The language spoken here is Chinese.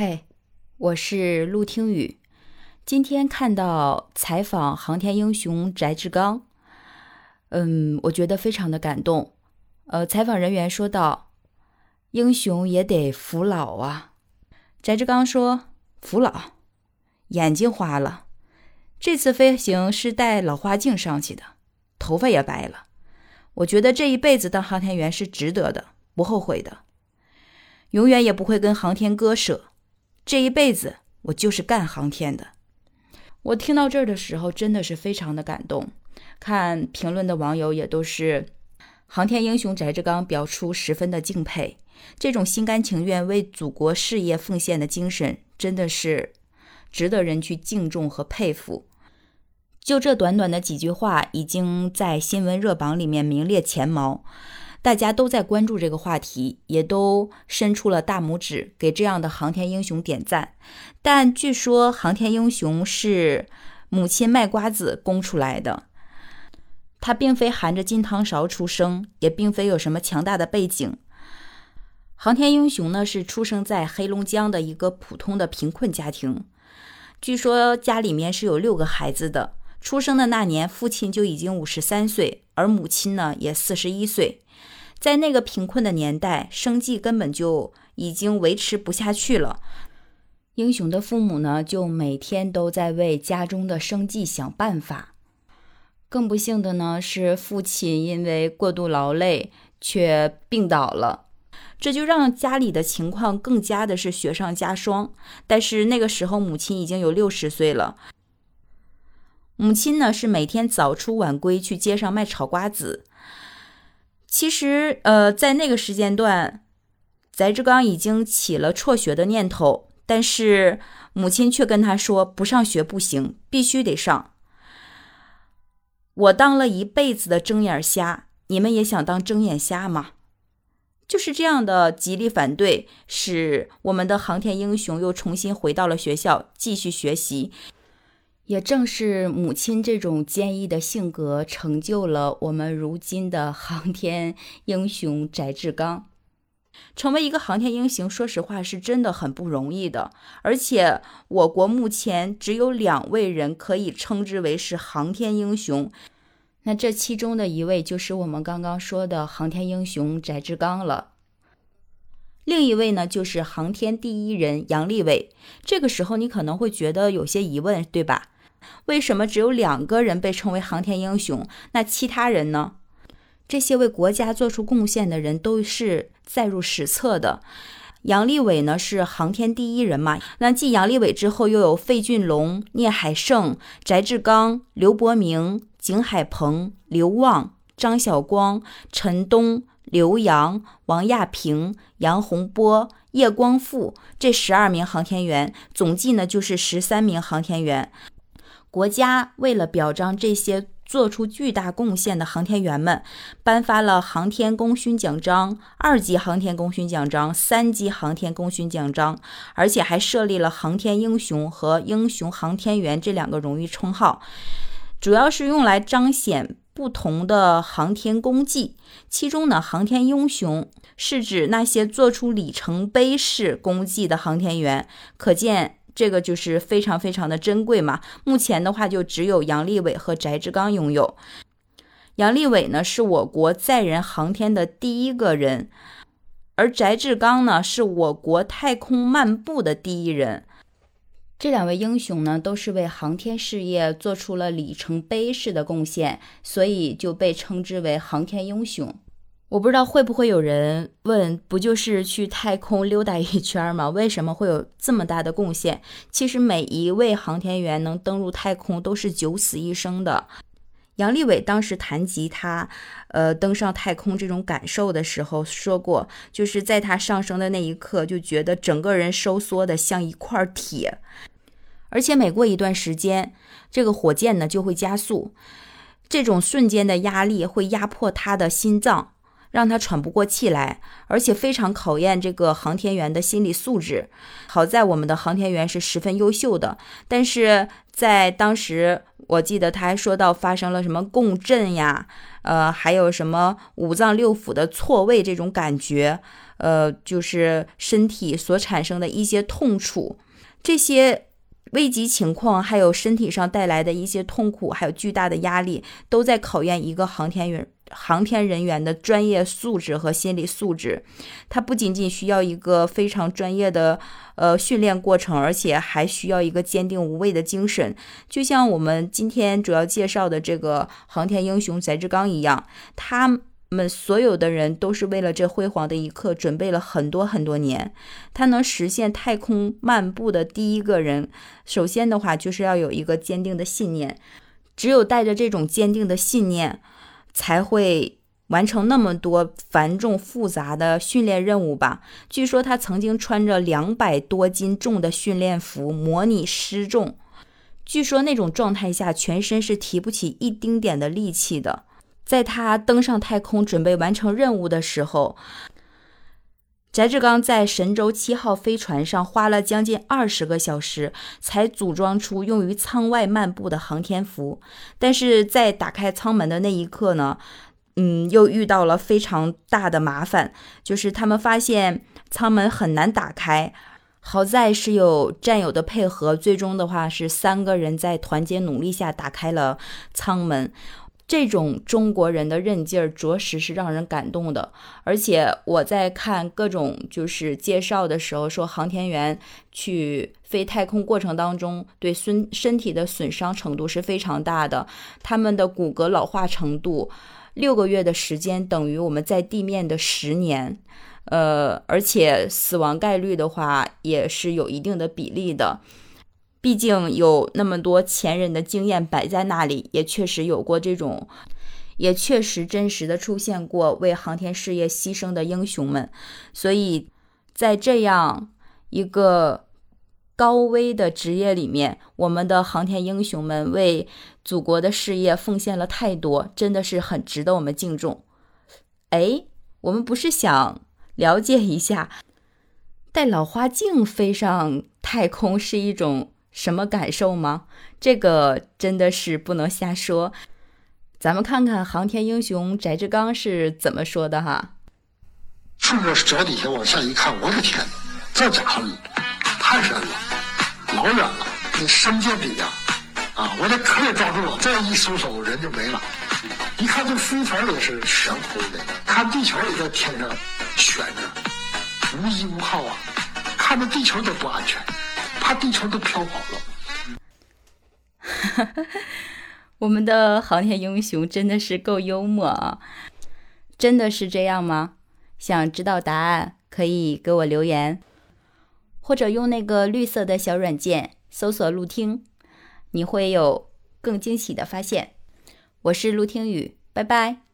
嘿，我是陆听雨。今天看到采访航天英雄翟志刚，嗯，我觉得非常的感动。呃，采访人员说道：“英雄也得服老啊。”翟志刚说：“服老，眼睛花了。这次飞行是戴老花镜上去的，头发也白了。我觉得这一辈子当航天员是值得的，不后悔的，永远也不会跟航天割舍。”这一辈子我就是干航天的。我听到这儿的时候，真的是非常的感动。看评论的网友也都是航天英雄翟志刚表出十分的敬佩。这种心甘情愿为祖国事业奉献的精神，真的是值得人去敬重和佩服。就这短短的几句话，已经在新闻热榜里面名列前茅。大家都在关注这个话题，也都伸出了大拇指给这样的航天英雄点赞。但据说航天英雄是母亲卖瓜子供出来的，他并非含着金汤勺出生，也并非有什么强大的背景。航天英雄呢是出生在黑龙江的一个普通的贫困家庭，据说家里面是有六个孩子的。出生的那年，父亲就已经五十三岁，而母亲呢也四十一岁。在那个贫困的年代，生计根本就已经维持不下去了。英雄的父母呢，就每天都在为家中的生计想办法。更不幸的呢，是父亲因为过度劳累却病倒了，这就让家里的情况更加的是雪上加霜。但是那个时候，母亲已经有六十岁了。母亲呢，是每天早出晚归去街上卖炒瓜子。其实，呃，在那个时间段，翟志刚已经起了辍学的念头，但是母亲却跟他说：“不上学不行，必须得上。”我当了一辈子的睁眼瞎，你们也想当睁眼瞎吗？就是这样的极力反对，使我们的航天英雄又重新回到了学校继续学习。也正是母亲这种坚毅的性格，成就了我们如今的航天英雄翟志刚。成为一个航天英雄，说实话是真的很不容易的。而且，我国目前只有两位人可以称之为是航天英雄，那这其中的一位就是我们刚刚说的航天英雄翟志刚了。另一位呢，就是航天第一人杨利伟。这个时候，你可能会觉得有些疑问，对吧？为什么只有两个人被称为航天英雄？那其他人呢？这些为国家做出贡献的人都是载入史册的。杨利伟呢是航天第一人嘛？那继杨利伟之后，又有费俊龙、聂海胜、翟志刚、刘伯明、景海鹏、刘旺、张晓光、陈东、刘洋、王亚平、杨洪波、叶光富这十二名航天员，总计呢就是十三名航天员。国家为了表彰这些做出巨大贡献的航天员们，颁发了航天功勋奖章、二级航天功勋奖章、三级航天功勋奖章，而且还设立了航天英雄和英雄航天员这两个荣誉称号，主要是用来彰显不同的航天功绩。其中呢，航天英雄是指那些做出里程碑式功绩的航天员，可见。这个就是非常非常的珍贵嘛。目前的话，就只有杨利伟和翟志刚拥有。杨利伟呢，是我国载人航天的第一个人，而翟志刚呢，是我国太空漫步的第一人。这两位英雄呢，都是为航天事业做出了里程碑式的贡献，所以就被称之为航天英雄。我不知道会不会有人问，不就是去太空溜达一圈吗？为什么会有这么大的贡献？其实每一位航天员能登陆太空都是九死一生的。杨利伟当时谈及他，呃，登上太空这种感受的时候说过，就是在他上升的那一刻，就觉得整个人收缩的像一块铁，而且每过一段时间，这个火箭呢就会加速，这种瞬间的压力会压迫他的心脏。让他喘不过气来，而且非常考验这个航天员的心理素质。好在我们的航天员是十分优秀的，但是在当时，我记得他还说到发生了什么共振呀，呃，还有什么五脏六腑的错位这种感觉，呃，就是身体所产生的一些痛楚，这些。危急情况，还有身体上带来的一些痛苦，还有巨大的压力，都在考验一个航天员、航天人员的专业素质和心理素质。他不仅仅需要一个非常专业的呃训练过程，而且还需要一个坚定无畏的精神。就像我们今天主要介绍的这个航天英雄翟志刚一样，他。们所有的人都是为了这辉煌的一刻准备了很多很多年。他能实现太空漫步的第一个人，首先的话就是要有一个坚定的信念。只有带着这种坚定的信念，才会完成那么多繁重复杂的训练任务吧。据说他曾经穿着两百多斤重的训练服模拟失重，据说那种状态下全身是提不起一丁点的力气的。在他登上太空准备完成任务的时候，翟志刚在神舟七号飞船上花了将近二十个小时才组装出用于舱外漫步的航天服。但是在打开舱门的那一刻呢，嗯，又遇到了非常大的麻烦，就是他们发现舱门很难打开。好在是有战友的配合，最终的话是三个人在团结努力下打开了舱门。这种中国人的韧劲儿，着实是让人感动的。而且我在看各种就是介绍的时候，说航天员去飞太空过程当中，对身身体的损伤程度是非常大的。他们的骨骼老化程度，六个月的时间等于我们在地面的十年。呃，而且死亡概率的话，也是有一定的比例的。毕竟有那么多前人的经验摆在那里，也确实有过这种，也确实真实的出现过为航天事业牺牲的英雄们。所以在这样一个高危的职业里面，我们的航天英雄们为祖国的事业奉献了太多，真的是很值得我们敬重。哎，我们不是想了解一下，带老花镜飞上太空是一种？什么感受吗？这个真的是不能瞎说。咱们看看航天英雄翟志刚是怎么说的哈。顺着脚底下往下一看，我的天，这家伙太深了，老远了，跟深见底呀！啊，我得可以抓住了，再一松手人就没了。一看这飞船也是悬空的，看地球也在天上悬着，无依无靠啊，看着地球都不安全。怕地球都飘跑了。我们的航天英雄真的是够幽默啊！真的是这样吗？想知道答案可以给我留言，或者用那个绿色的小软件搜索“陆听”，你会有更惊喜的发现。我是陆听雨，拜拜。